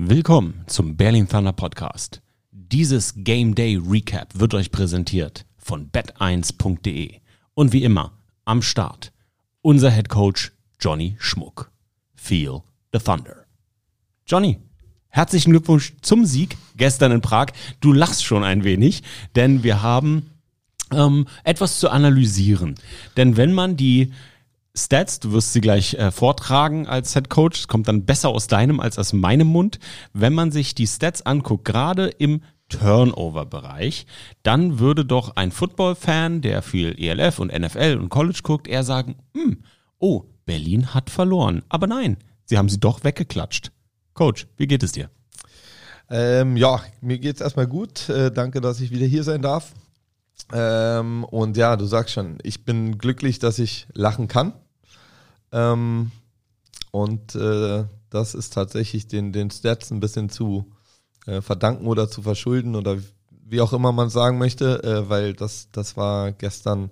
Willkommen zum Berlin Thunder Podcast. Dieses Game Day Recap wird euch präsentiert von bet1.de und wie immer am Start unser Head Coach Johnny Schmuck. Feel the Thunder. Johnny, herzlichen Glückwunsch zum Sieg gestern in Prag. Du lachst schon ein wenig, denn wir haben ähm, etwas zu analysieren. Denn wenn man die Stats, du wirst sie gleich äh, vortragen als Head Coach, es kommt dann besser aus deinem als aus meinem Mund. Wenn man sich die Stats anguckt, gerade im Turnover-Bereich, dann würde doch ein Football-Fan, der viel ELF und NFL und College guckt, eher sagen, hm, oh, Berlin hat verloren. Aber nein, sie haben sie doch weggeklatscht. Coach, wie geht es dir? Ähm, ja, mir geht es erstmal gut. Äh, danke, dass ich wieder hier sein darf. Ähm, und ja, du sagst schon, ich bin glücklich, dass ich lachen kann. Ähm, und äh, das ist tatsächlich den, den Stats ein bisschen zu äh, verdanken oder zu verschulden oder wie auch immer man sagen möchte, äh, weil das, das war gestern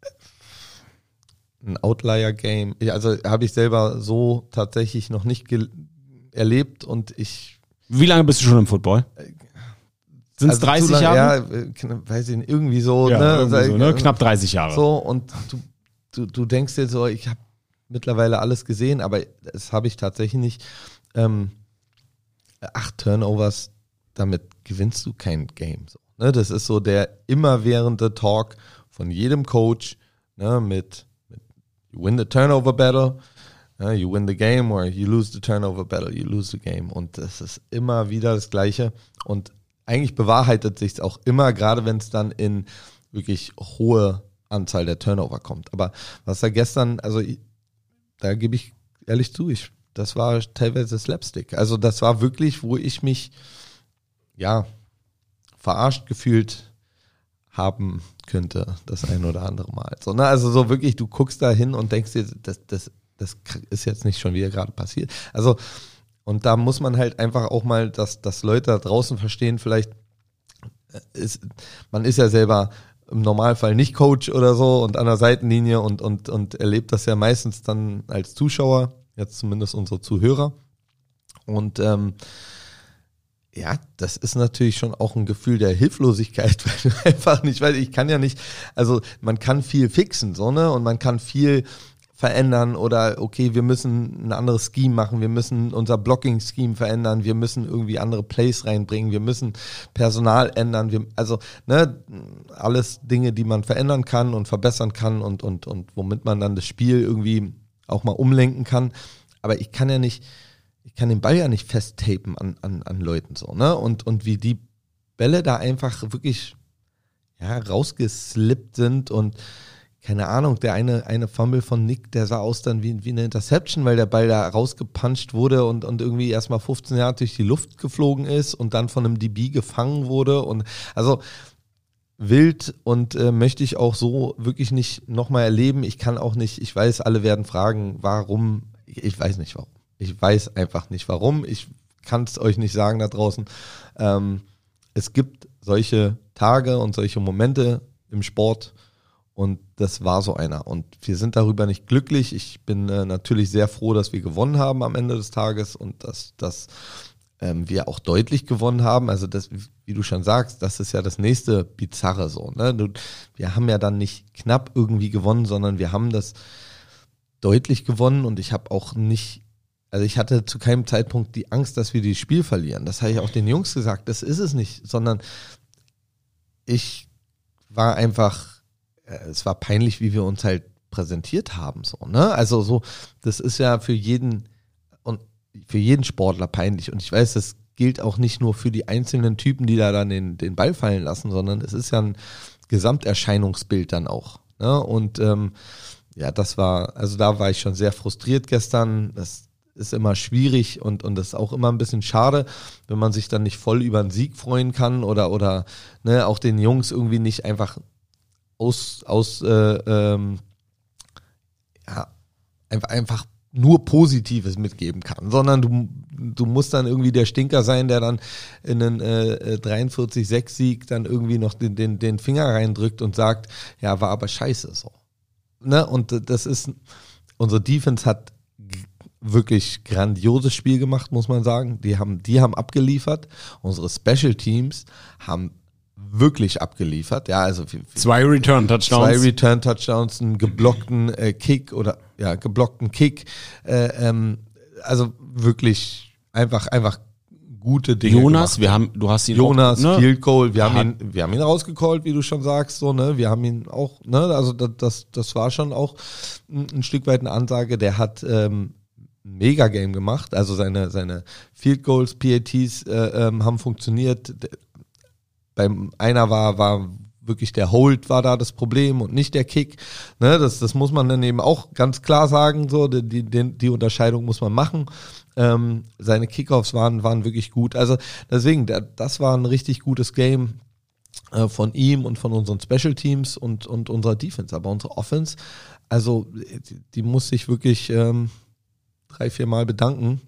äh, ein Outlier-Game. Also habe ich selber so tatsächlich noch nicht erlebt und ich. Wie lange bist du schon im Football? Sind es also 30 lang, Jahre? Ja, äh, weiß ich nicht, irgendwie so. Ja, ne? Irgendwie so ne? Knapp 30 Jahre. So, und du, du, du denkst dir so, ich habe mittlerweile alles gesehen, aber das habe ich tatsächlich nicht. Ähm, acht Turnovers, damit gewinnst du kein Game. So, ne? Das ist so der immerwährende Talk von jedem Coach ne? mit, mit You win the turnover battle, ne? you win the game, or you lose the turnover battle, you lose the game. Und das ist immer wieder das Gleiche. Und eigentlich bewahrheitet sich es auch immer, gerade wenn es dann in wirklich hohe Anzahl der Turnover kommt. Aber was da gestern, also da gebe ich ehrlich zu, ich das war teilweise Slapstick. Also das war wirklich, wo ich mich ja verarscht gefühlt haben könnte, das ein oder andere Mal. So, ne? Also so wirklich, du guckst da hin und denkst dir, das, das, das ist jetzt nicht schon wieder gerade passiert. Also, und da muss man halt einfach auch mal, dass, dass Leute da draußen verstehen, vielleicht äh, ist, man ist ja selber im Normalfall nicht Coach oder so und an der Seitenlinie und, und, und erlebt das ja meistens dann als Zuschauer jetzt zumindest unsere Zuhörer. Und ähm, ja, das ist natürlich schon auch ein Gefühl der Hilflosigkeit, weil du einfach nicht, weil ich kann ja nicht, also man kann viel fixen, so, ne? Und man kann viel verändern oder okay, wir müssen ein anderes Scheme machen, wir müssen unser Blocking-Scheme verändern, wir müssen irgendwie andere Plays reinbringen, wir müssen Personal ändern, wir, also ne, alles Dinge, die man verändern kann und verbessern kann und, und, und womit man dann das Spiel irgendwie auch mal umlenken kann. Aber ich kann ja nicht, ich kann den Ball ja nicht festtapen an, an, an Leuten so, ne? Und, und wie die Bälle da einfach wirklich ja, rausgeslippt sind und keine Ahnung, der eine, eine Fumble von Nick, der sah aus dann wie, wie eine Interception, weil der Ball da rausgepuncht wurde und, und irgendwie erstmal 15 Jahre durch die Luft geflogen ist und dann von einem DB gefangen wurde. Und also wild und äh, möchte ich auch so wirklich nicht nochmal erleben. Ich kann auch nicht, ich weiß, alle werden fragen, warum. Ich weiß nicht warum. Ich weiß einfach nicht warum. Ich kann es euch nicht sagen da draußen. Ähm, es gibt solche Tage und solche Momente im Sport und das war so einer. Und wir sind darüber nicht glücklich. Ich bin äh, natürlich sehr froh, dass wir gewonnen haben am Ende des Tages und dass das ähm, wir auch deutlich gewonnen haben. Also das, wie du schon sagst, das ist ja das nächste Bizarre so. Ne? Du, wir haben ja dann nicht knapp irgendwie gewonnen, sondern wir haben das deutlich gewonnen und ich habe auch nicht, also ich hatte zu keinem Zeitpunkt die Angst, dass wir das Spiel verlieren. Das habe ich auch den Jungs gesagt, das ist es nicht, sondern ich war einfach, es war peinlich, wie wir uns halt präsentiert haben, so, ne? Also so, das ist ja für jeden für jeden Sportler peinlich. Und ich weiß, das gilt auch nicht nur für die einzelnen Typen, die da dann den, den Ball fallen lassen, sondern es ist ja ein Gesamterscheinungsbild dann auch. Ne? Und ähm, ja, das war, also da war ich schon sehr frustriert gestern. Das ist immer schwierig und, und das ist auch immer ein bisschen schade, wenn man sich dann nicht voll über einen Sieg freuen kann oder, oder ne, auch den Jungs irgendwie nicht einfach aus, aus äh, ähm, ja, einfach, nur Positives mitgeben kann, sondern du, du musst dann irgendwie der Stinker sein, der dann in einen äh, 43-6-Sieg dann irgendwie noch den, den, den Finger reindrückt und sagt, ja, war aber scheiße so. Ne? Und das ist, unsere Defense hat wirklich grandioses Spiel gemacht, muss man sagen. Die haben, die haben abgeliefert. Unsere Special Teams haben wirklich abgeliefert. Ja, also zwei Return Touchdowns, zwei Return Touchdowns, einen geblockten äh, Kick oder ja geblockten Kick. Äh, ähm, also wirklich einfach einfach gute Dinge. Jonas, gemacht. wir haben, du hast ihn Jonas, auch, ne? Field Goal, wir haben ihn, wir haben ihn rausgecallt, wie du schon sagst, so ne, wir haben ihn auch, ne, also das, das, das war schon auch ein, ein Stück weit eine Ansage. Der hat ähm, Mega Game gemacht, also seine seine Field Goals, PATs äh, ähm, haben funktioniert. Beim einer war war wirklich der Hold war da das Problem und nicht der Kick. Ne, das, das muss man dann eben auch ganz klar sagen. So, die, die, die Unterscheidung muss man machen. Ähm, seine Kickoffs waren, waren wirklich gut. Also deswegen, das war ein richtig gutes Game äh, von ihm und von unseren Special Teams und, und unserer Defense. Aber unsere Offense, also die, die muss sich wirklich ähm, drei, vier Mal bedanken,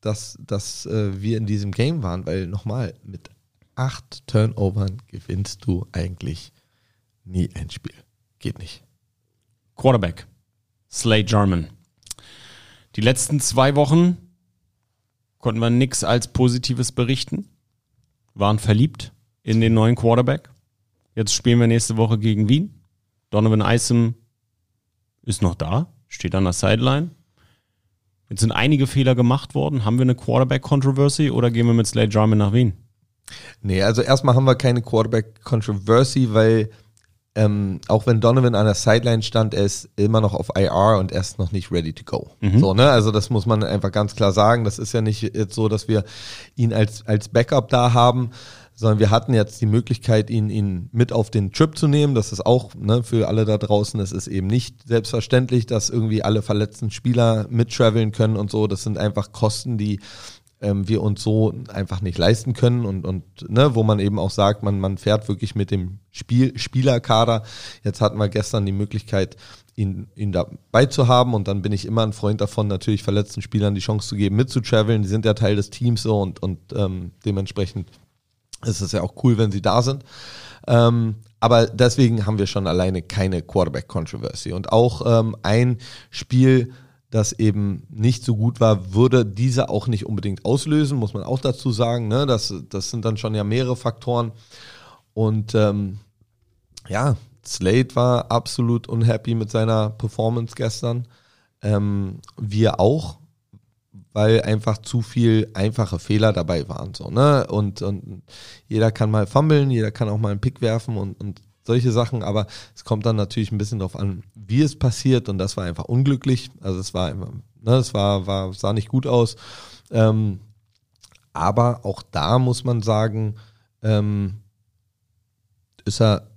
dass, dass äh, wir in diesem Game waren, weil nochmal, mit acht Turnovern gewinnst du eigentlich nie ein Spiel. Geht nicht. Quarterback. Slade Jarman. Die letzten zwei Wochen konnten wir nichts als Positives berichten. Waren verliebt in den neuen Quarterback. Jetzt spielen wir nächste Woche gegen Wien. Donovan Isom ist noch da, steht an der Sideline. Jetzt sind einige Fehler gemacht worden. Haben wir eine Quarterback-Controversy oder gehen wir mit Slade Jarman nach Wien? Nee, also erstmal haben wir keine Quarterback-Controversy, weil ähm, auch wenn Donovan an der Sideline stand, er ist immer noch auf IR und er ist noch nicht ready to go. Mhm. So, ne? Also das muss man einfach ganz klar sagen. Das ist ja nicht jetzt so, dass wir ihn als, als Backup da haben, sondern wir hatten jetzt die Möglichkeit, ihn, ihn mit auf den Trip zu nehmen. Das ist auch ne, für alle da draußen, es ist eben nicht selbstverständlich, dass irgendwie alle verletzten Spieler mittraveln können und so. Das sind einfach Kosten, die ähm, wir uns so einfach nicht leisten können und, und ne, wo man eben auch sagt, man, man fährt wirklich mit dem Spiel, Spielerkader. Jetzt hatten wir gestern die Möglichkeit, ihn, ihn dabei zu haben und dann bin ich immer ein Freund davon, natürlich verletzten Spielern die Chance zu geben, mitzutraveln. Die sind ja Teil des Teams so und, und ähm, dementsprechend ist es ja auch cool, wenn sie da sind. Ähm, aber deswegen haben wir schon alleine keine Quarterback-Controversy. Und auch ähm, ein Spiel, das eben nicht so gut war, würde diese auch nicht unbedingt auslösen, muss man auch dazu sagen. Ne? Das, das sind dann schon ja mehrere Faktoren. Und ähm, ja, Slade war absolut unhappy mit seiner Performance gestern. Ähm, wir auch, weil einfach zu viel einfache Fehler dabei waren. So, ne? und, und jeder kann mal fummeln, jeder kann auch mal einen Pick werfen und, und solche Sachen, aber es kommt dann natürlich ein bisschen darauf an, wie es passiert und das war einfach unglücklich. Also es war einfach, ne, es war, war, sah nicht gut aus. Ähm, aber auch da muss man sagen, ähm, ist er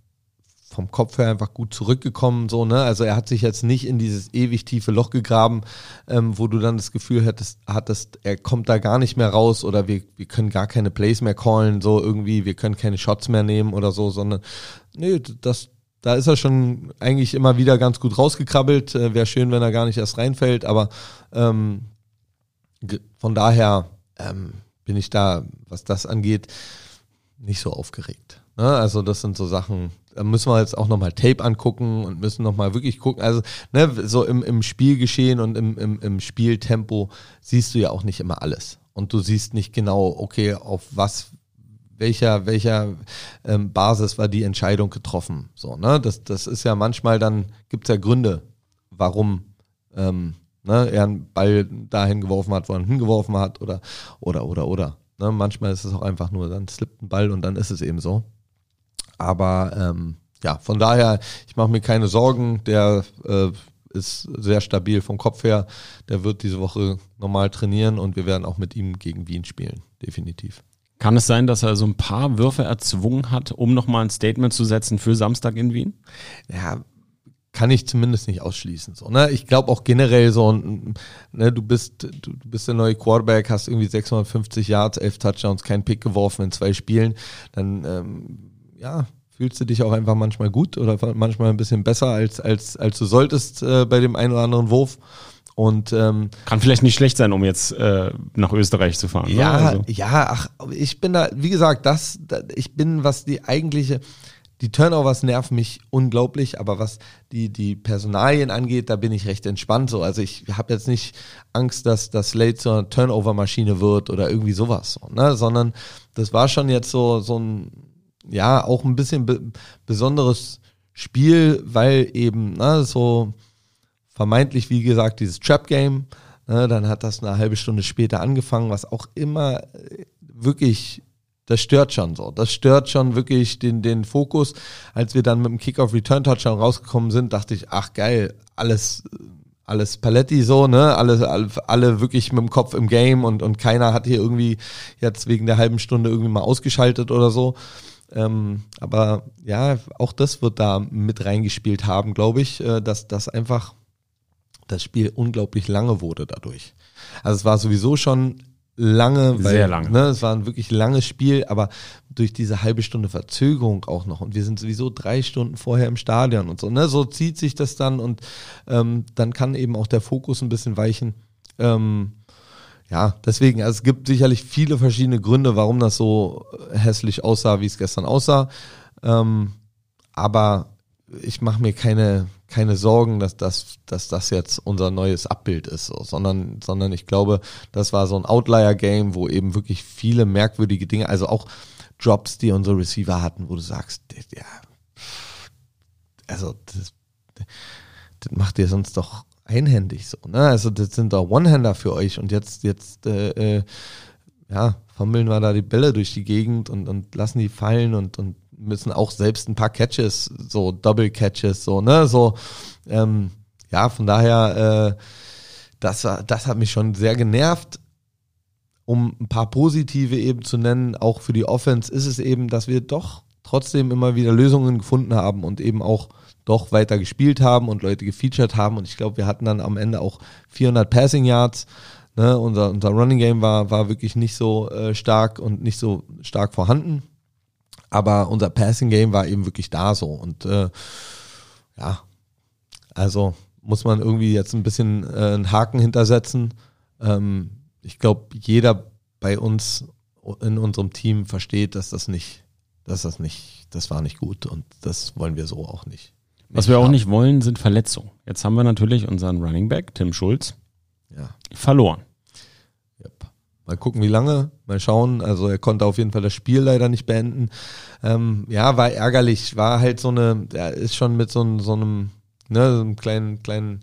vom Kopf her einfach gut zurückgekommen, so, ne? Also er hat sich jetzt nicht in dieses ewig tiefe Loch gegraben, ähm, wo du dann das Gefühl hattest, hattest, er kommt da gar nicht mehr raus oder wir, wir können gar keine Plays mehr callen, so irgendwie, wir können keine Shots mehr nehmen oder so, sondern nee, das, da ist er schon eigentlich immer wieder ganz gut rausgekrabbelt. Äh, Wäre schön, wenn er gar nicht erst reinfällt, aber ähm, von daher ähm, bin ich da, was das angeht, nicht so aufgeregt. Ne? Also das sind so Sachen, da müssen wir jetzt auch nochmal Tape angucken und müssen nochmal wirklich gucken. Also, ne, so im, im Spielgeschehen und im, im, im Spieltempo siehst du ja auch nicht immer alles. Und du siehst nicht genau, okay, auf was, welcher, welcher ähm, Basis war die Entscheidung getroffen. So, ne? Das, das ist ja manchmal dann, gibt es ja Gründe, warum ähm, ne, er einen Ball dahin geworfen hat, wo er ihn hingeworfen hat oder, oder, oder, oder. Ne? Manchmal ist es auch einfach nur, dann slippt ein Ball und dann ist es eben so. Aber ähm, ja, von daher, ich mache mir keine Sorgen. Der äh, ist sehr stabil vom Kopf her. Der wird diese Woche normal trainieren und wir werden auch mit ihm gegen Wien spielen, definitiv. Kann es sein, dass er so ein paar Würfe erzwungen hat, um nochmal ein Statement zu setzen für Samstag in Wien? Ja, kann ich zumindest nicht ausschließen. So, ne? Ich glaube auch generell so, ne, du bist, du, bist der neue Quarterback, hast irgendwie 650 Yards, 11 Touchdowns, kein Pick geworfen in zwei Spielen, dann ähm, ja, fühlst du dich auch einfach manchmal gut oder manchmal ein bisschen besser, als, als, als du solltest äh, bei dem einen oder anderen Wurf. Und ähm, kann vielleicht nicht schlecht sein, um jetzt äh, nach Österreich zu fahren. Ja, also. ja, ach, ich bin da, wie gesagt, das, ich bin, was die eigentliche, die Turnovers nerven mich unglaublich, aber was die, die Personalien angeht, da bin ich recht entspannt. So. Also ich habe jetzt nicht Angst, dass das Slate zur Turnover-Maschine wird oder irgendwie sowas, so, ne? sondern das war schon jetzt so, so ein, ja, auch ein bisschen be besonderes Spiel, weil eben ne, so vermeintlich, wie gesagt, dieses Trap-Game, ne, dann hat das eine halbe Stunde später angefangen, was auch immer äh, wirklich das stört schon so. Das stört schon wirklich den, den Fokus. Als wir dann mit dem Kickoff Return Touchdown rausgekommen sind, dachte ich, ach geil, alles, alles Paletti so, ne? Alle, alle, alle wirklich mit dem Kopf im Game und, und keiner hat hier irgendwie jetzt wegen der halben Stunde irgendwie mal ausgeschaltet oder so. Ähm, aber ja, auch das wird da mit reingespielt haben, glaube ich, äh, dass das einfach das Spiel unglaublich lange wurde dadurch. Also es war sowieso schon lange, weil, Sehr lange. Ne, es war ein wirklich langes Spiel, aber durch diese halbe Stunde Verzögerung auch noch und wir sind sowieso drei Stunden vorher im Stadion und so, ne, so zieht sich das dann und ähm, dann kann eben auch der Fokus ein bisschen weichen. Ähm, ja, deswegen, also es gibt sicherlich viele verschiedene Gründe, warum das so hässlich aussah, wie es gestern aussah. Ähm, aber ich mache mir keine, keine Sorgen, dass das, dass das jetzt unser neues Abbild ist, so, sondern, sondern ich glaube, das war so ein Outlier-Game, wo eben wirklich viele merkwürdige Dinge, also auch Drops, die unsere Receiver hatten, wo du sagst, ja, also das, das macht ihr sonst doch einhändig so, ne? Also das sind doch One-Hander für euch und jetzt, jetzt, äh, äh, ja, fummeln wir da die Bälle durch die Gegend und, und lassen die fallen und, und müssen auch selbst ein paar Catches, so Double Catches, so, ne, so, ähm, ja, von daher, äh, das, war, das hat mich schon sehr genervt. Um ein paar positive eben zu nennen, auch für die Offense ist es eben, dass wir doch trotzdem immer wieder Lösungen gefunden haben und eben auch doch weiter gespielt haben und Leute gefeatured haben. Und ich glaube, wir hatten dann am Ende auch 400 Passing Yards. Ne? Unser, unser Running Game war, war wirklich nicht so äh, stark und nicht so stark vorhanden. Aber unser Passing Game war eben wirklich da so. Und äh, ja, also muss man irgendwie jetzt ein bisschen äh, einen Haken hintersetzen. Ähm, ich glaube, jeder bei uns in unserem Team versteht, dass das nicht, dass das nicht, das war nicht gut und das wollen wir so auch nicht. Was wir auch nicht wollen, sind Verletzungen. Jetzt haben wir natürlich unseren Running Back, Tim Schulz, Ja. verloren. Yep. Mal gucken, wie lange. Mal schauen. Also er konnte auf jeden Fall das Spiel leider nicht beenden. Ähm, ja, war ärgerlich. War halt so eine, er ist schon mit so, einem- so einem, ne, so einem kleinen, kleinen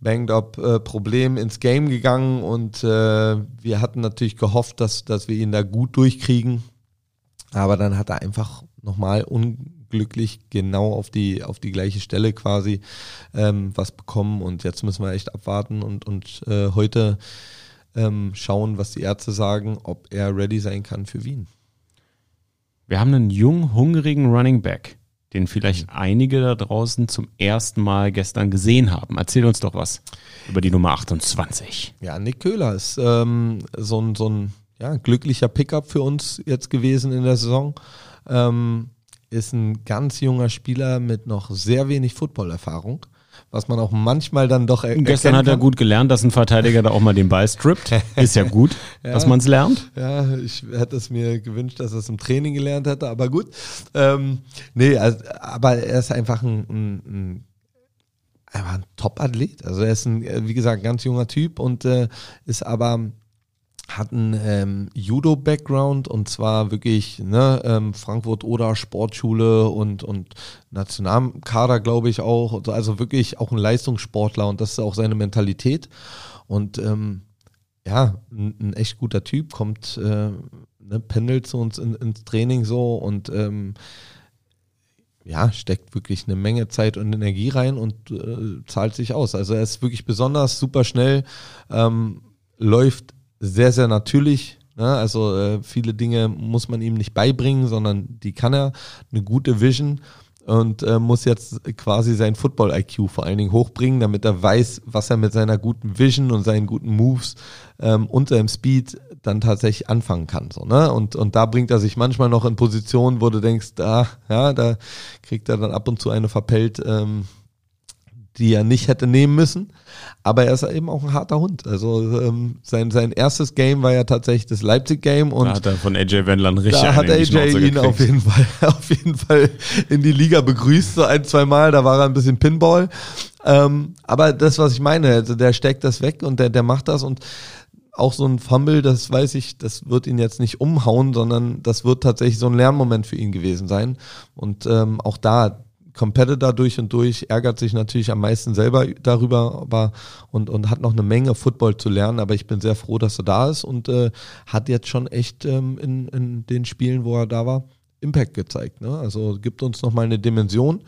banged up äh, Problem ins Game gegangen und äh, wir hatten natürlich gehofft, dass, dass wir ihn da gut durchkriegen. Aber dann hat er einfach nochmal unglücklich genau auf die, auf die gleiche Stelle quasi ähm, was bekommen und jetzt müssen wir echt abwarten und, und äh, heute ähm, schauen, was die Ärzte sagen, ob er ready sein kann für Wien. Wir haben einen jungen, hungrigen Running Back, den vielleicht einige da draußen zum ersten Mal gestern gesehen haben. Erzähl uns doch was über die Nummer 28. Ja, Nick Köhler ist ähm, so ein, so ein ja, glücklicher Pickup für uns jetzt gewesen in der Saison. Ähm, ist ein ganz junger Spieler mit noch sehr wenig Footballerfahrung, was man auch manchmal dann doch er Und gestern hat er gut gelernt, dass ein Verteidiger da auch mal den Ball strippt. Ist ja gut, dass Ja. man es lernt. Ja, ich hätte es mir gewünscht, dass er es im Training gelernt hätte, aber gut. Ähm, nee, also, aber er ist einfach ein, ein, ein, ein Top-Athlet. Also er ist ein, wie gesagt, ganz junger Typ und äh, ist aber hat einen ähm, Judo-Background und zwar wirklich ne, ähm, Frankfurt-Oder Sportschule und, und Nationalkader, glaube ich, auch. Also wirklich auch ein Leistungssportler und das ist auch seine Mentalität. Und ähm, ja, ein, ein echt guter Typ, kommt, äh, ne, pendelt zu uns in, ins Training so und ähm, ja, steckt wirklich eine Menge Zeit und Energie rein und äh, zahlt sich aus. Also er ist wirklich besonders super schnell, ähm, läuft sehr, sehr natürlich. Ne? Also äh, viele Dinge muss man ihm nicht beibringen, sondern die kann er. Eine gute Vision und äh, muss jetzt quasi sein Football-IQ vor allen Dingen hochbringen, damit er weiß, was er mit seiner guten Vision und seinen guten Moves ähm, und seinem Speed dann tatsächlich anfangen kann. So, ne? und, und da bringt er sich manchmal noch in Positionen, wo du denkst, ah, ja, da kriegt er dann ab und zu eine verpellt, ähm, die er nicht hätte nehmen müssen. Aber er ist eben auch ein harter Hund. Also ähm, sein, sein erstes Game war ja tatsächlich das Leipzig-Game. und Da hat er von AJ Wendland richtig Da hat AJ ihn auf jeden, Fall, auf jeden Fall in die Liga begrüßt, so ein, zwei Mal. Da war er ein bisschen Pinball. Ähm, aber das, was ich meine, also der steckt das weg und der, der macht das und auch so ein Fumble, das weiß ich, das wird ihn jetzt nicht umhauen, sondern das wird tatsächlich so ein Lernmoment für ihn gewesen sein. Und ähm, auch da, Competitor durch und durch, ärgert sich natürlich am meisten selber darüber, aber und, und hat noch eine Menge Football zu lernen, aber ich bin sehr froh, dass er da ist und äh, hat jetzt schon echt ähm, in, in den Spielen, wo er da war, Impact gezeigt. Ne? Also gibt uns nochmal eine Dimension.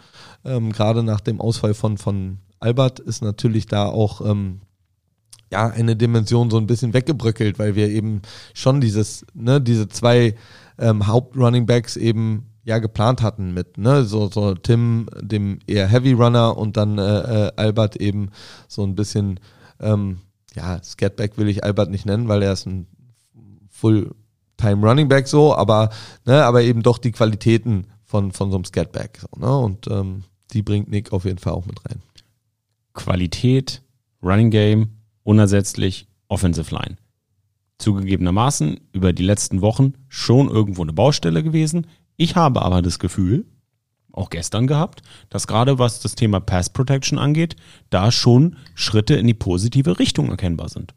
Ähm, Gerade nach dem Ausfall von, von Albert ist natürlich da auch ähm, ja, eine Dimension so ein bisschen weggebröckelt, weil wir eben schon dieses, ne, diese zwei ähm, Haupt-Runningbacks eben ja geplant hatten mit, ne, so, so Tim, dem eher Heavy Runner und dann äh, äh, Albert eben so ein bisschen, ähm, ja, Scatback will ich Albert nicht nennen, weil er ist ein Full-Time Running Back so, aber, ne, aber eben doch die Qualitäten von, von so einem Scatback, so, ne, und ähm, die bringt Nick auf jeden Fall auch mit rein. Qualität, Running Game, unersetzlich, Offensive Line. Zugegebenermaßen über die letzten Wochen schon irgendwo eine Baustelle gewesen. Ich habe aber das Gefühl, auch gestern gehabt, dass gerade was das Thema Pass Protection angeht, da schon Schritte in die positive Richtung erkennbar sind.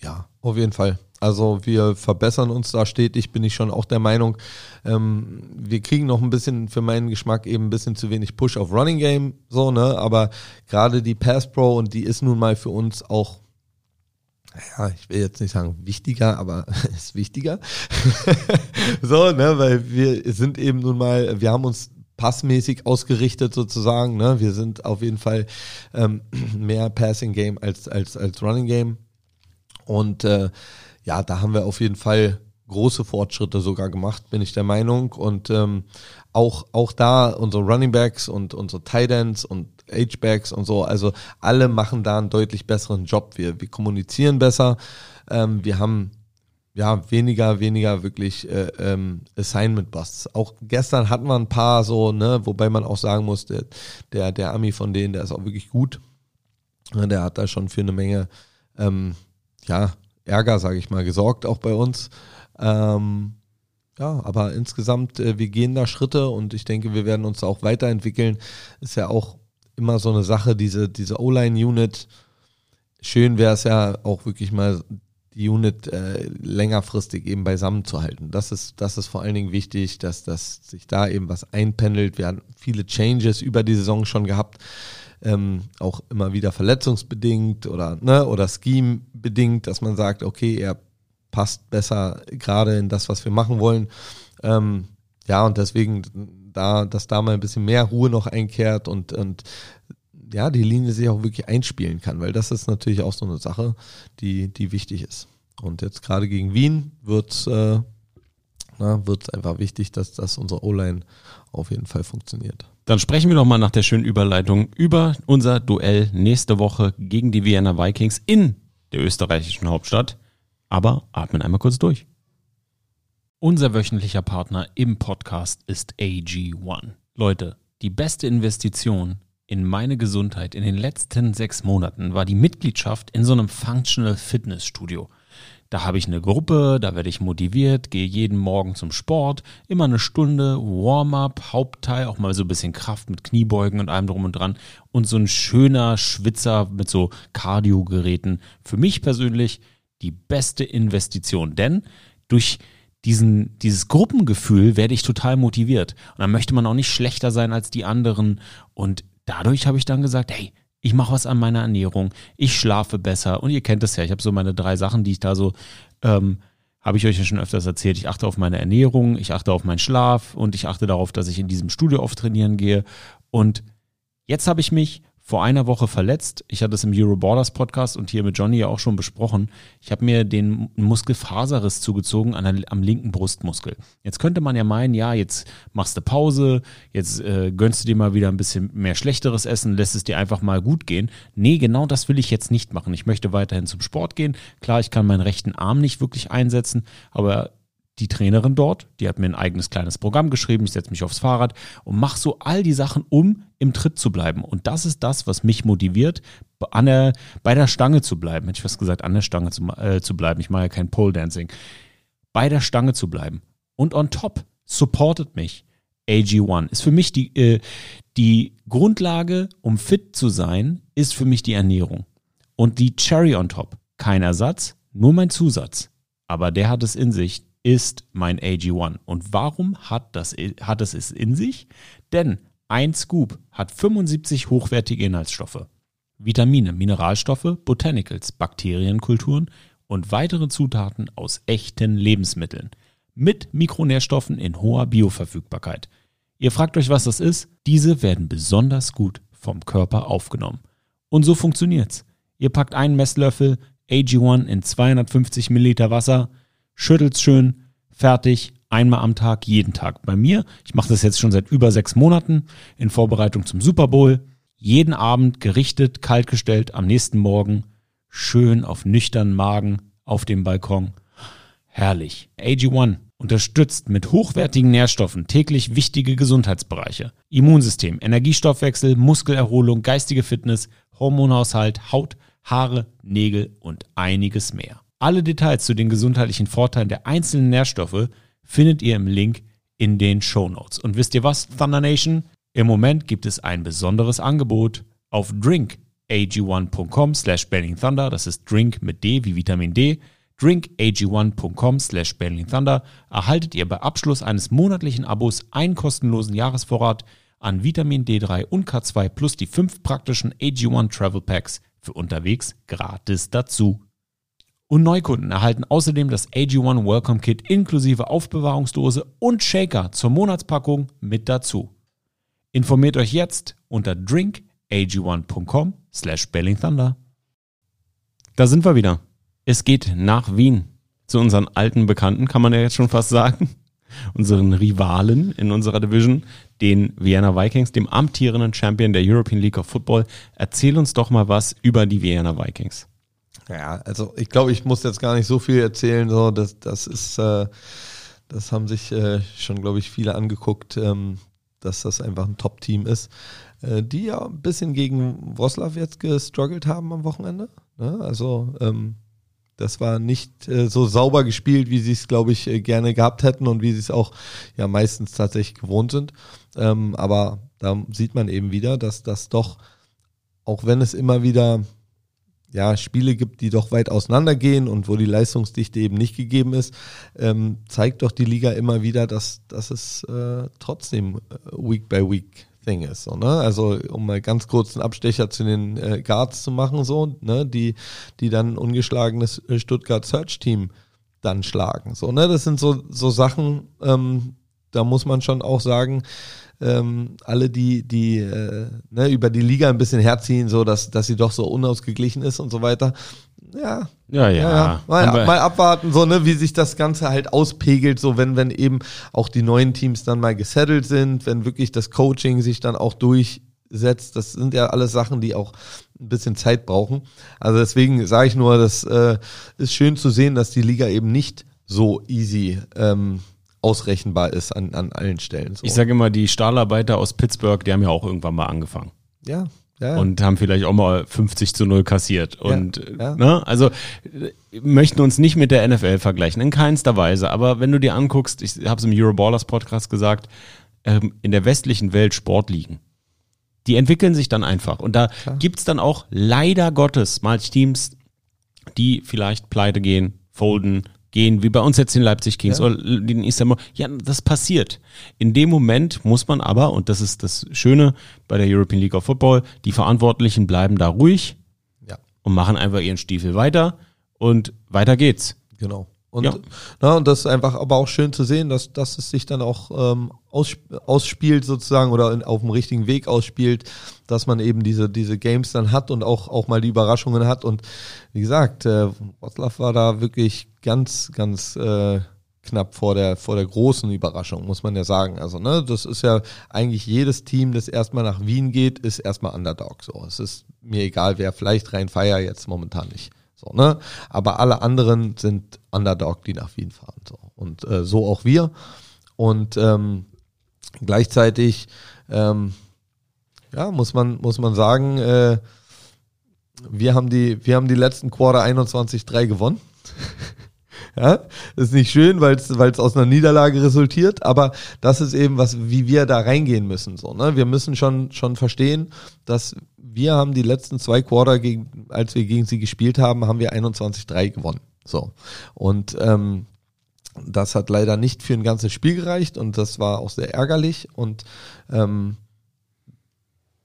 Ja, auf jeden Fall. Also wir verbessern uns da stetig, bin ich schon auch der Meinung. Ähm, wir kriegen noch ein bisschen für meinen Geschmack eben ein bisschen zu wenig Push auf Running Game, so, ne? Aber gerade die Pass Pro und die ist nun mal für uns auch, ja, ich will jetzt nicht sagen wichtiger, aber ist wichtiger. so, ne? Weil wir sind eben nun mal, wir haben uns passmäßig ausgerichtet sozusagen, ne? Wir sind auf jeden Fall ähm, mehr Passing Game als, als, als Running Game. Und äh, ja, da haben wir auf jeden Fall große Fortschritte sogar gemacht, bin ich der Meinung. Und ähm, auch, auch da unsere Running Backs und unsere Ends und H-Backs und so, also alle machen da einen deutlich besseren Job. Wir, wir kommunizieren besser. Ähm, wir haben ja weniger, weniger wirklich äh, ähm, Assignment Busts. Auch gestern hatten wir ein paar so, ne, wobei man auch sagen muss, der, der, der Ami von denen, der ist auch wirklich gut. Ja, Der hat da schon für eine Menge ähm, ja, Ärger, sage ich mal, gesorgt, auch bei uns. Ähm, ja, aber insgesamt, äh, wir gehen da Schritte und ich denke, wir werden uns auch weiterentwickeln. Ist ja auch immer so eine Sache, diese, diese O-Line-Unit. Schön wäre es ja auch wirklich mal die Unit äh, längerfristig eben beisammen zu halten. Das ist, das ist vor allen Dingen wichtig, dass, dass sich da eben was einpendelt. Wir haben viele Changes über die Saison schon gehabt ähm, auch immer wieder verletzungsbedingt oder ne oder Scheme bedingt, dass man sagt, okay, er passt besser gerade in das, was wir machen wollen. Ähm, ja, und deswegen da, dass da mal ein bisschen mehr Ruhe noch einkehrt und, und ja, die Linie sich auch wirklich einspielen kann, weil das ist natürlich auch so eine Sache, die, die wichtig ist. Und jetzt gerade gegen Wien wird äh, wird einfach wichtig, dass das unsere O-Line auf jeden Fall funktioniert. Dann sprechen wir doch mal nach der schönen Überleitung über unser Duell nächste Woche gegen die Vienna Vikings in der österreichischen Hauptstadt. Aber atmen einmal kurz durch. Unser wöchentlicher Partner im Podcast ist AG1. Leute, die beste Investition in meine Gesundheit in den letzten sechs Monaten war die Mitgliedschaft in so einem Functional Fitness Studio. Da habe ich eine Gruppe, da werde ich motiviert, gehe jeden Morgen zum Sport, immer eine Stunde Warm-up, Hauptteil, auch mal so ein bisschen Kraft mit Kniebeugen und allem drum und dran und so ein schöner Schwitzer mit so Cardio-Geräten. Für mich persönlich die beste Investition, denn durch diesen, dieses Gruppengefühl werde ich total motiviert. Und dann möchte man auch nicht schlechter sein als die anderen. Und dadurch habe ich dann gesagt, hey, ich mache was an meiner Ernährung, ich schlafe besser und ihr kennt es ja, ich habe so meine drei Sachen, die ich da so, ähm, habe ich euch ja schon öfters erzählt, ich achte auf meine Ernährung, ich achte auf meinen Schlaf und ich achte darauf, dass ich in diesem Studio oft trainieren gehe und jetzt habe ich mich vor einer Woche verletzt. Ich hatte es im Euroborders Podcast und hier mit Johnny ja auch schon besprochen. Ich habe mir den Muskelfaserriss zugezogen an am linken Brustmuskel. Jetzt könnte man ja meinen, ja, jetzt machst du Pause, jetzt äh, gönnst du dir mal wieder ein bisschen mehr schlechteres Essen, lässt es dir einfach mal gut gehen. Nee, genau das will ich jetzt nicht machen. Ich möchte weiterhin zum Sport gehen. Klar, ich kann meinen rechten Arm nicht wirklich einsetzen, aber die Trainerin dort, die hat mir ein eigenes kleines Programm geschrieben, ich setze mich aufs Fahrrad und mache so all die Sachen, um im Tritt zu bleiben. Und das ist das, was mich motiviert, an der, bei der Stange zu bleiben. Hätte ich fast gesagt, an der Stange zu, äh, zu bleiben. Ich mache ja kein Pole Dancing. Bei der Stange zu bleiben. Und on top supportet mich AG1. Ist für mich die, äh, die Grundlage, um fit zu sein, ist für mich die Ernährung. Und die Cherry on top. Kein Ersatz, nur mein Zusatz. Aber der hat es in sich, ist mein AG1. Und warum hat, das, hat es es in sich? Denn ein Scoop hat 75 hochwertige Inhaltsstoffe. Vitamine, Mineralstoffe, Botanicals, Bakterienkulturen und weitere Zutaten aus echten Lebensmitteln. Mit Mikronährstoffen in hoher Bioverfügbarkeit. Ihr fragt euch, was das ist? Diese werden besonders gut vom Körper aufgenommen. Und so funktioniert's. Ihr packt einen Messlöffel AG1 in 250 Milliliter Wasser, schüttelt's schön, fertig, einmal am Tag, jeden Tag. Bei mir, ich mache das jetzt schon seit über sechs Monaten in Vorbereitung zum Super Bowl, jeden Abend gerichtet, kaltgestellt, am nächsten Morgen schön auf nüchternen Magen auf dem Balkon. Herrlich. AG1 unterstützt mit hochwertigen Nährstoffen täglich wichtige Gesundheitsbereiche. Immunsystem, Energiestoffwechsel, Muskelerholung, geistige Fitness, Hormonhaushalt, Haut, Haare, Nägel und einiges mehr. Alle Details zu den gesundheitlichen Vorteilen der einzelnen Nährstoffe findet ihr im Link in den Show Notes. Und wisst ihr was, Thunder Nation? Im Moment gibt es ein besonderes Angebot auf drinkag1.com slash Thunder. Das ist Drink mit D wie Vitamin D drinkag1.com slash Thunder erhaltet ihr bei Abschluss eines monatlichen Abos einen kostenlosen Jahresvorrat an Vitamin D3 und K2 plus die fünf praktischen AG1 Travel Packs für unterwegs gratis dazu. Und Neukunden erhalten außerdem das AG1 Welcome Kit inklusive Aufbewahrungsdose und Shaker zur Monatspackung mit dazu. Informiert euch jetzt unter drinkag1.com slash Thunder. Da sind wir wieder. Es geht nach Wien zu unseren alten Bekannten, kann man ja jetzt schon fast sagen. Unseren Rivalen in unserer Division, den Vienna Vikings, dem amtierenden Champion der European League of Football. Erzähl uns doch mal was über die Vienna Vikings. Ja, also ich glaube, ich muss jetzt gar nicht so viel erzählen. So, das, das ist, äh, das haben sich äh, schon, glaube ich, viele angeguckt, ähm, dass das einfach ein Top-Team ist, äh, die ja ein bisschen gegen Wroclaw jetzt gestruggelt haben am Wochenende. Ne? Also ähm, das war nicht äh, so sauber gespielt, wie sie es, glaube ich, äh, gerne gehabt hätten und wie sie es auch ja meistens tatsächlich gewohnt sind. Ähm, aber da sieht man eben wieder, dass das doch, auch wenn es immer wieder ja, Spiele gibt, die doch weit auseinandergehen und wo die Leistungsdichte eben nicht gegeben ist, ähm, zeigt doch die Liga immer wieder, dass, dass es äh, trotzdem äh, Week by Week Thing ist. So, ne? Also um mal ganz kurz einen Abstecher zu den äh, Guards zu machen, so, ne? die, die dann ungeschlagenes äh, Stuttgart Search Team dann schlagen. So, ne? Das sind so, so Sachen, ähm, da muss man schon auch sagen, ähm, alle, die, die äh, ne, über die Liga ein bisschen herziehen, so dass, dass sie doch so unausgeglichen ist und so weiter. Ja, ja, ja. ja, ja. Mal, mal, abwarten, so, ne, wie sich das Ganze halt auspegelt, so wenn, wenn eben auch die neuen Teams dann mal gesettelt sind, wenn wirklich das Coaching sich dann auch durchsetzt. Das sind ja alles Sachen, die auch ein bisschen Zeit brauchen. Also deswegen sage ich nur, das äh, ist schön zu sehen, dass die Liga eben nicht so easy ähm, ausrechenbar ist an, an allen Stellen. So. Ich sage immer, die Stahlarbeiter aus Pittsburgh, die haben ja auch irgendwann mal angefangen. Ja. Ja. Und haben vielleicht auch mal 50 zu 0 kassiert. Und ja, ja. Ne, also möchten uns nicht mit der NFL vergleichen, in keinster Weise. Aber wenn du dir anguckst, ich habe es im Euroballers Podcast gesagt, ähm, in der westlichen Welt Sportligen, die entwickeln sich dann einfach. Und da Klar. gibt's dann auch leider Gottes mal Teams, die vielleicht pleite gehen, folden, gehen, wie bei uns jetzt in Leipzig Kings ja. oder in Istanbul. Ja, das passiert. In dem Moment muss man aber, und das ist das Schöne bei der European League of Football, die Verantwortlichen bleiben da ruhig ja. und machen einfach ihren Stiefel weiter und weiter geht's. Genau. Und, ja. na, und das ist einfach aber auch schön zu sehen, dass, dass es sich dann auch ähm, aus, ausspielt sozusagen oder in, auf dem richtigen Weg ausspielt, dass man eben diese, diese Games dann hat und auch, auch mal die Überraschungen hat. Und wie gesagt, äh, Wroclaw war da wirklich ganz, ganz äh, knapp vor der, vor der großen Überraschung, muss man ja sagen. Also, ne, das ist ja eigentlich jedes Team, das erstmal nach Wien geht, ist erstmal Underdog. So, es ist mir egal, wer vielleicht rein feier jetzt momentan nicht. So, ne? Aber alle anderen sind Underdog, die nach Wien fahren. So. Und äh, so auch wir. Und ähm, gleichzeitig ähm, ja, muss man, muss man sagen, äh, wir haben die, wir haben die letzten Quarter 21-3 gewonnen. ja, ist nicht schön, weil es aus einer Niederlage resultiert, aber das ist eben was, wie wir da reingehen müssen. So, ne? Wir müssen schon, schon verstehen, dass wir haben die letzten zwei Quarter, gegen, als wir gegen sie gespielt haben, haben wir 21-3 gewonnen. So. Und ähm, das hat leider nicht für ein ganzes Spiel gereicht und das war auch sehr ärgerlich und ähm,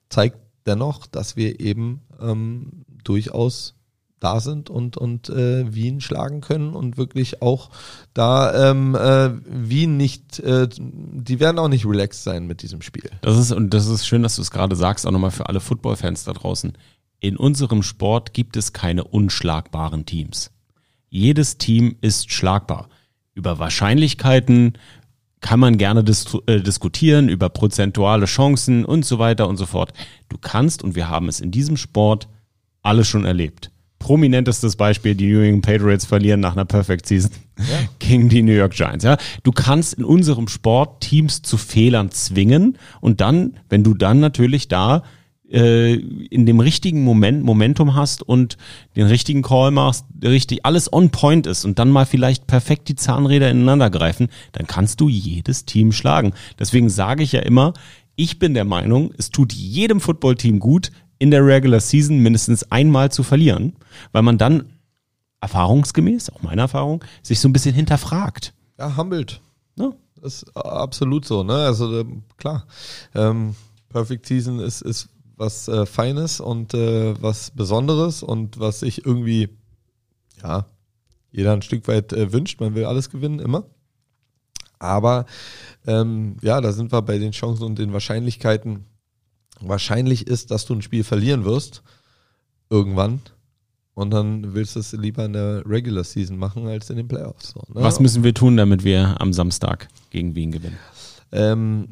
zeigt dennoch, dass wir eben ähm, durchaus da sind und, und äh, Wien schlagen können und wirklich auch da ähm, äh, Wien nicht, äh, die werden auch nicht relaxed sein mit diesem Spiel. Das ist, und das ist schön, dass du es gerade sagst, auch nochmal für alle Football-Fans da draußen. In unserem Sport gibt es keine unschlagbaren Teams. Jedes Team ist schlagbar. Über Wahrscheinlichkeiten kann man gerne dis äh, diskutieren, über prozentuale Chancen und so weiter und so fort. Du kannst, und wir haben es in diesem Sport alles schon erlebt prominentestes Beispiel, die New England Patriots verlieren nach einer Perfect Season ja. gegen die New York Giants. Ja, du kannst in unserem Sport Teams zu Fehlern zwingen und dann, wenn du dann natürlich da äh, in dem richtigen Moment Momentum hast und den richtigen Call machst, richtig alles on point ist und dann mal vielleicht perfekt die Zahnräder ineinander greifen, dann kannst du jedes Team schlagen. Deswegen sage ich ja immer, ich bin der Meinung, es tut jedem Footballteam gut, in der Regular Season mindestens einmal zu verlieren, weil man dann erfahrungsgemäß, auch meine Erfahrung, sich so ein bisschen hinterfragt. Ja, humbelt. Ja. Das ist absolut so, ne? Also äh, klar. Ähm, Perfect Season ist, ist was äh, Feines und äh, was Besonderes und was sich irgendwie, ja, jeder ein Stück weit äh, wünscht. Man will alles gewinnen, immer. Aber ähm, ja, da sind wir bei den Chancen und den Wahrscheinlichkeiten wahrscheinlich ist, dass du ein Spiel verlieren wirst, irgendwann. Und dann willst du es lieber in der Regular Season machen als in den Playoffs. So, ne? Was müssen wir tun, damit wir am Samstag gegen Wien gewinnen? Ähm,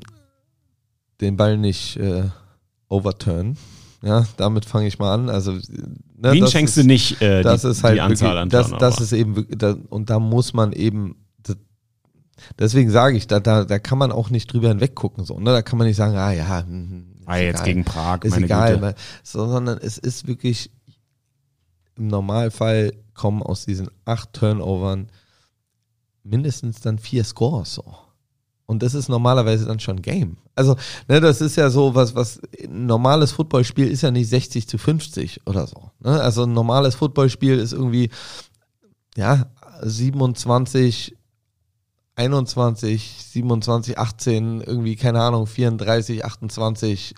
den Ball nicht äh, overturn. Ja, damit fange ich mal an. Also ne, Wien schenkst ist, du nicht äh, das die, ist halt die Anzahl an das, das ist eben da, und da muss man eben deswegen sage ich, da, da, da kann man auch nicht drüber hinweggucken. So, ne? Da kann man nicht sagen, ah ja, hm, hm Ah, jetzt egal. gegen Prag, ist egal, Güte. sondern es ist wirklich im Normalfall kommen aus diesen acht Turnovern mindestens dann vier Scores so. Und das ist normalerweise dann schon Game. Also, ne, das ist ja so, was, was ein normales Footballspiel ist ja nicht 60 zu 50 oder so. Ne? Also ein normales Footballspiel ist irgendwie, ja, 27 21, 27, 18, irgendwie, keine Ahnung, 34, 28,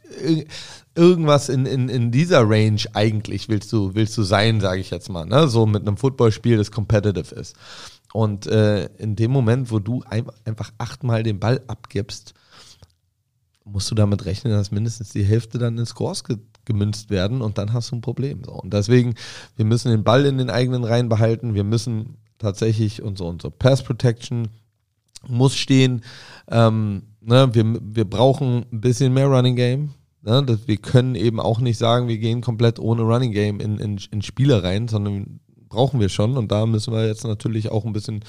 irgendwas in, in, in dieser Range eigentlich willst du, willst du sein, sage ich jetzt mal, ne? So mit einem Footballspiel, das competitive ist. Und äh, in dem Moment, wo du ein, einfach achtmal den Ball abgibst, musst du damit rechnen, dass mindestens die Hälfte dann in Scores ge gemünzt werden und dann hast du ein Problem. So. Und deswegen, wir müssen den Ball in den eigenen Reihen behalten, wir müssen tatsächlich unsere, unsere Pass Protection muss stehen, ähm, ne, wir, wir brauchen ein bisschen mehr Running Game. Ne, dass wir können eben auch nicht sagen, wir gehen komplett ohne Running Game in, in, in Spiele rein, sondern brauchen wir schon. Und da müssen wir jetzt natürlich auch ein bisschen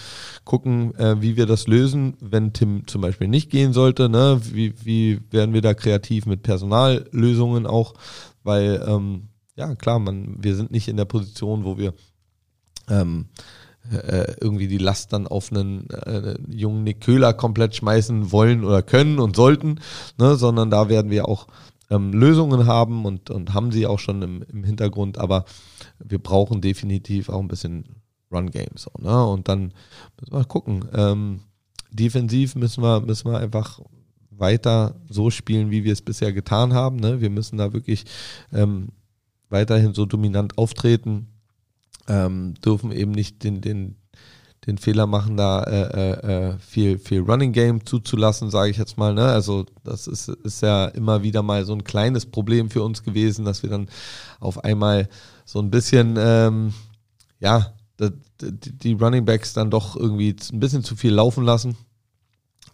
gucken, äh, wie wir das lösen, wenn Tim zum Beispiel nicht gehen sollte. Ne? Wie, wie werden wir da kreativ mit Personallösungen auch? Weil, ähm, ja, klar, man, wir sind nicht in der Position, wo wir ähm, äh, irgendwie die Last dann auf einen äh, jungen Nick Köhler komplett schmeißen wollen oder können und sollten, ne, sondern da werden wir auch ähm, Lösungen haben und, und haben sie auch schon im, im Hintergrund, aber wir brauchen definitiv auch ein bisschen Run Game so, ne? Und dann müssen wir gucken. Ähm, defensiv müssen wir, müssen wir einfach weiter so spielen, wie wir es bisher getan haben. Ne? Wir müssen da wirklich ähm, weiterhin so dominant auftreten ähm, dürfen eben nicht den, den, den Fehler machen, da äh, äh, äh, viel, viel Running Game zuzulassen, sage ich jetzt mal. Ne? Also das ist, ist ja immer wieder mal so ein kleines Problem für uns gewesen, dass wir dann auf einmal so ein bisschen, ähm, ja, die, die Running Backs dann doch irgendwie ein bisschen zu viel laufen lassen.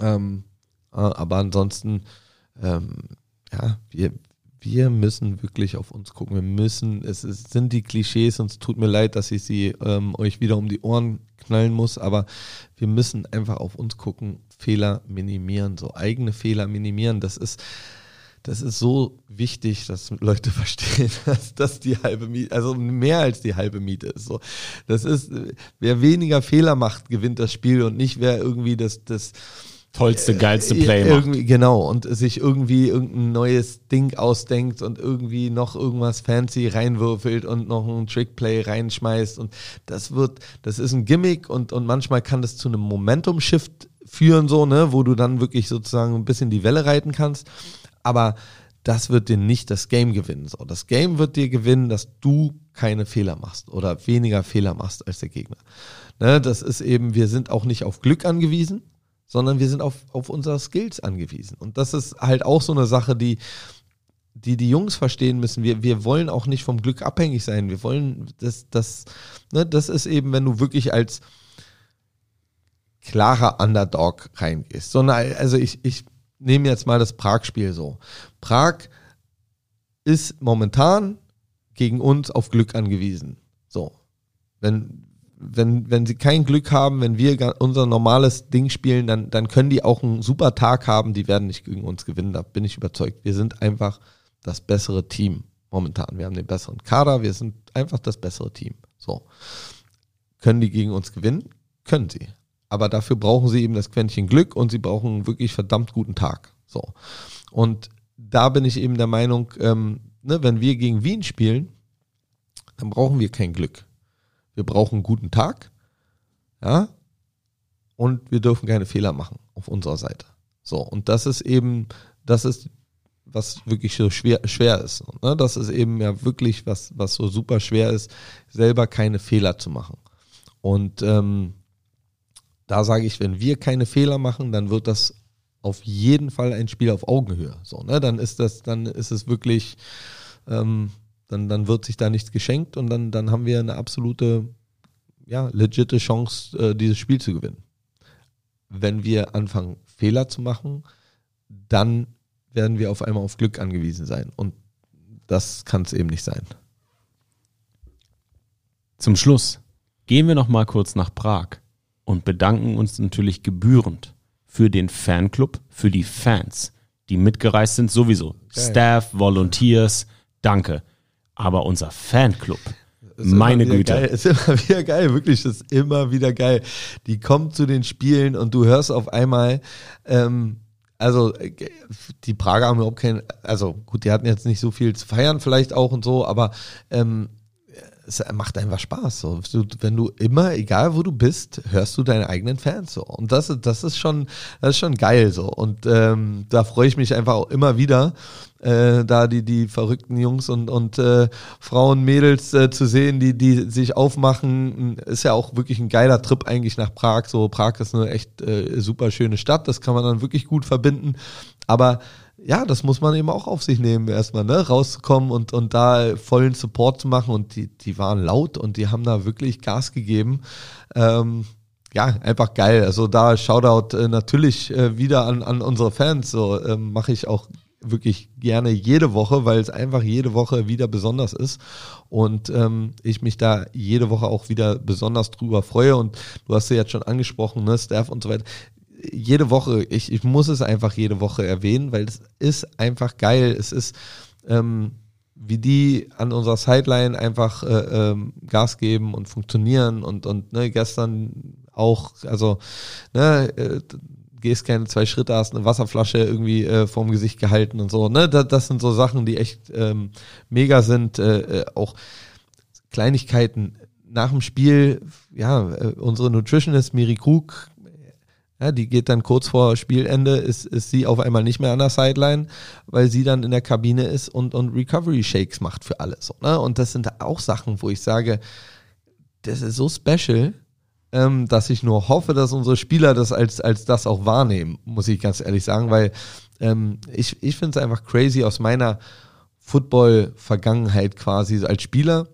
Ähm, aber ansonsten, ähm, ja, wir, wir müssen wirklich auf uns gucken. Wir müssen, es, es sind die Klischees und es tut mir leid, dass ich sie ähm, euch wieder um die Ohren knallen muss, aber wir müssen einfach auf uns gucken, Fehler minimieren, so eigene Fehler minimieren. Das ist, das ist so wichtig, dass Leute verstehen, dass das die halbe Miete, also mehr als die halbe Miete ist. So, das ist, wer weniger Fehler macht, gewinnt das Spiel und nicht wer irgendwie das, das, tollste, geilste Play macht. Genau, und sich irgendwie irgendein neues Ding ausdenkt und irgendwie noch irgendwas fancy reinwürfelt und noch ein Trickplay reinschmeißt. Und das wird, das ist ein Gimmick und, und manchmal kann das zu einem Momentum-Shift führen, so, ne, wo du dann wirklich sozusagen ein bisschen die Welle reiten kannst. Aber das wird dir nicht das Game gewinnen. So, das Game wird dir gewinnen, dass du keine Fehler machst oder weniger Fehler machst als der Gegner. Ne, das ist eben, wir sind auch nicht auf Glück angewiesen sondern wir sind auf, auf unsere Skills angewiesen. Und das ist halt auch so eine Sache, die die, die Jungs verstehen müssen. Wir, wir wollen auch nicht vom Glück abhängig sein. Wir wollen, das, das, ne, das ist eben, wenn du wirklich als klarer Underdog reingehst. Sondern, also ich, ich nehme jetzt mal das Prag-Spiel so. Prag ist momentan gegen uns auf Glück angewiesen. So. Wenn, wenn, wenn sie kein Glück haben, wenn wir unser normales Ding spielen, dann, dann können die auch einen super Tag haben, die werden nicht gegen uns gewinnen, da bin ich überzeugt. Wir sind einfach das bessere Team momentan. Wir haben den besseren Kader, wir sind einfach das bessere Team. So. Können die gegen uns gewinnen? Können sie. Aber dafür brauchen sie eben das Quäntchen Glück und sie brauchen einen wirklich verdammt guten Tag. So. Und da bin ich eben der Meinung, ähm, ne, wenn wir gegen Wien spielen, dann brauchen wir kein Glück wir brauchen einen guten Tag, ja, und wir dürfen keine Fehler machen auf unserer Seite. So, und das ist eben, das ist, was wirklich so schwer, schwer ist. Ne? Das ist eben ja wirklich was, was so super schwer ist, selber keine Fehler zu machen. Und ähm, da sage ich, wenn wir keine Fehler machen, dann wird das auf jeden Fall ein Spiel auf Augenhöhe. So, ne? Dann ist das, dann ist es wirklich, ähm, dann, dann wird sich da nichts geschenkt und dann, dann haben wir eine absolute, ja, legitime Chance, äh, dieses Spiel zu gewinnen. Wenn wir anfangen, Fehler zu machen, dann werden wir auf einmal auf Glück angewiesen sein. Und das kann es eben nicht sein. Zum Schluss gehen wir noch mal kurz nach Prag und bedanken uns natürlich gebührend für den Fanclub, für die Fans, die mitgereist sind sowieso. Geil. Staff, Volunteers, danke aber unser Fanclub. Meine Güte. Geil. Ist immer wieder geil, wirklich, das ist immer wieder geil. Die kommen zu den Spielen und du hörst auf einmal, ähm, also die Prager haben überhaupt kein, also gut, die hatten jetzt nicht so viel zu feiern vielleicht auch und so, aber ähm, es macht einfach Spaß. So. wenn du immer, egal wo du bist, hörst du deine eigenen Fans so. Und das, das ist schon, das ist schon geil so. Und ähm, da freue ich mich einfach auch immer wieder, äh, da die, die verrückten Jungs und, und äh, Frauen, Mädels äh, zu sehen, die, die sich aufmachen. Ist ja auch wirklich ein geiler Trip eigentlich nach Prag. So, Prag ist eine echt äh, super schöne Stadt, das kann man dann wirklich gut verbinden. Aber ja, das muss man eben auch auf sich nehmen, erstmal, ne, rauszukommen und, und da vollen Support zu machen. Und die, die waren laut und die haben da wirklich Gas gegeben. Ähm, ja, einfach geil. Also da Shoutout äh, natürlich äh, wieder an, an unsere Fans. So ähm, mache ich auch wirklich gerne jede Woche, weil es einfach jede Woche wieder besonders ist und ähm, ich mich da jede Woche auch wieder besonders drüber freue und du hast ja jetzt schon angesprochen, ne, Staff und so weiter jede Woche, ich, ich muss es einfach jede Woche erwähnen, weil es ist einfach geil. Es ist, ähm, wie die an unserer Sideline einfach äh, ähm, Gas geben und funktionieren und, und ne, gestern auch, also ne, äh, gehst keine zwei Schritte, hast eine Wasserflasche irgendwie äh, vorm Gesicht gehalten und so. Ne? Das, das sind so Sachen, die echt ähm, mega sind. Äh, äh auch Kleinigkeiten nach dem Spiel, ja, äh, unsere Nutritionist Miri Krug ja, die geht dann kurz vor Spielende, ist, ist sie auf einmal nicht mehr an der Sideline, weil sie dann in der Kabine ist und, und Recovery Shakes macht für alles. So, ne? Und das sind auch Sachen, wo ich sage, das ist so special, ähm, dass ich nur hoffe, dass unsere Spieler das als, als das auch wahrnehmen, muss ich ganz ehrlich sagen, weil ähm, ich, ich finde es einfach crazy aus meiner Football-Vergangenheit quasi als Spieler,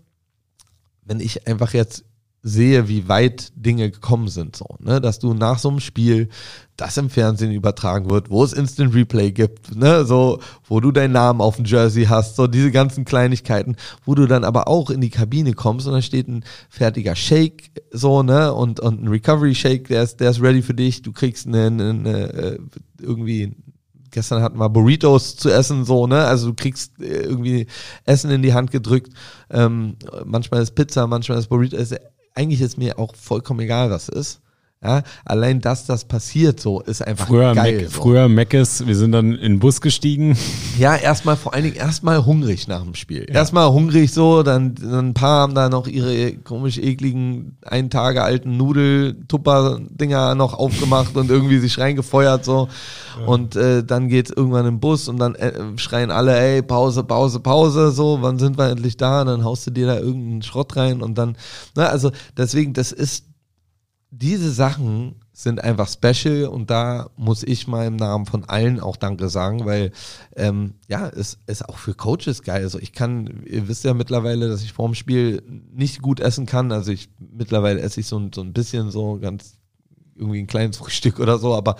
wenn ich einfach jetzt sehe, wie weit Dinge gekommen sind, so, ne, dass du nach so einem Spiel, das im Fernsehen übertragen wird, wo es Instant Replay gibt, ne, so, wo du deinen Namen auf dem Jersey hast, so diese ganzen Kleinigkeiten, wo du dann aber auch in die Kabine kommst und da steht ein fertiger Shake, so, ne, und, und ein Recovery Shake, der ist, der ist ready für dich, du kriegst eine, eine, eine äh, irgendwie gestern hatten wir Burritos zu essen, so, ne? Also du kriegst äh, irgendwie Essen in die Hand gedrückt. Ähm, manchmal ist Pizza, manchmal ist Burrito. Ist, eigentlich ist mir auch vollkommen egal, was es ist. Ja, allein, dass das passiert, so ist einfach früher geil. Mac, so. Früher Meckes, wir sind dann in den Bus gestiegen. Ja, erstmal vor allen Dingen erstmal hungrig nach dem Spiel. Erstmal hungrig so, dann, dann ein paar haben da noch ihre komisch ekligen, ein Tage alten Nudel-Tupper-Dinger noch aufgemacht und irgendwie sich reingefeuert so. Und äh, dann geht's irgendwann im Bus und dann äh, schreien alle, ey, Pause, Pause, Pause, so, wann sind wir endlich da? Und dann haust du dir da irgendeinen Schrott rein und dann, na, also deswegen, das ist diese Sachen sind einfach special und da muss ich mal im Namen von allen auch Danke sagen, weil ähm, ja, es ist auch für Coaches geil. Also ich kann, ihr wisst ja mittlerweile, dass ich vorm Spiel nicht gut essen kann. Also ich mittlerweile esse ich so, so ein bisschen so ganz irgendwie ein kleines Frühstück oder so, aber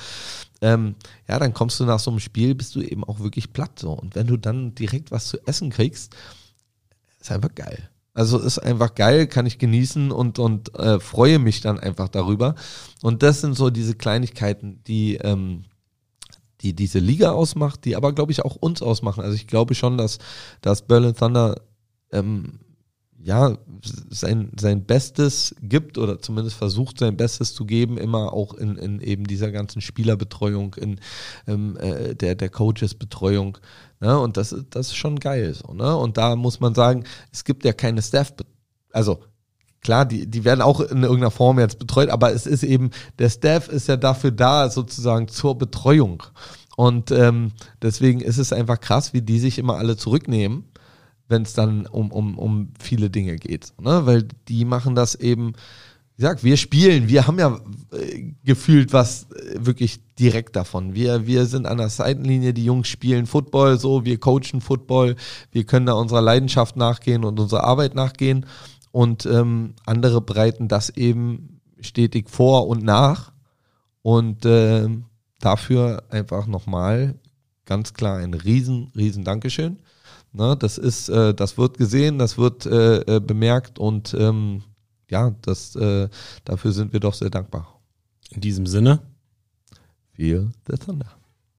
ähm, ja, dann kommst du nach so einem Spiel, bist du eben auch wirklich platt so. Und wenn du dann direkt was zu essen kriegst, ist einfach geil. Also ist einfach geil, kann ich genießen und, und äh, freue mich dann einfach darüber. Und das sind so diese Kleinigkeiten, die, ähm, die diese Liga ausmacht, die aber, glaube ich, auch uns ausmachen. Also ich glaube schon, dass, dass Berlin Thunder ähm, ja sein, sein Bestes gibt oder zumindest versucht, sein Bestes zu geben, immer auch in, in eben dieser ganzen Spielerbetreuung, in ähm, äh, der, der Coaches-Betreuung. Ne? Und das, ist- das ist schon geil so. Ne? Und da muss man sagen, es gibt ja keine Staff, also klar, die, die werden auch in irgendeiner Form jetzt betreut, aber es ist eben, der Staff ist ja dafür da, sozusagen zur Betreuung. Und ähm, deswegen ist es einfach krass, wie die sich immer alle zurücknehmen, wenn es dann um, um, um viele Dinge geht. Ne? Weil die machen das eben, wie gesagt, wir spielen, wir haben ja äh, gefühlt was äh, wirklich direkt davon. Wir, wir sind an der Seitenlinie, die Jungs spielen Football so, wir coachen Football, wir können da unserer Leidenschaft nachgehen und unserer Arbeit nachgehen. Und ähm, andere bereiten das eben stetig vor und nach. Und ähm, dafür einfach nochmal ganz klar ein riesen, riesen Dankeschön. Ne, das ist, äh, das wird gesehen, das wird äh, äh, bemerkt und ähm, ja, das, äh, dafür sind wir doch sehr dankbar. In diesem Sinne, Feel the Thunder.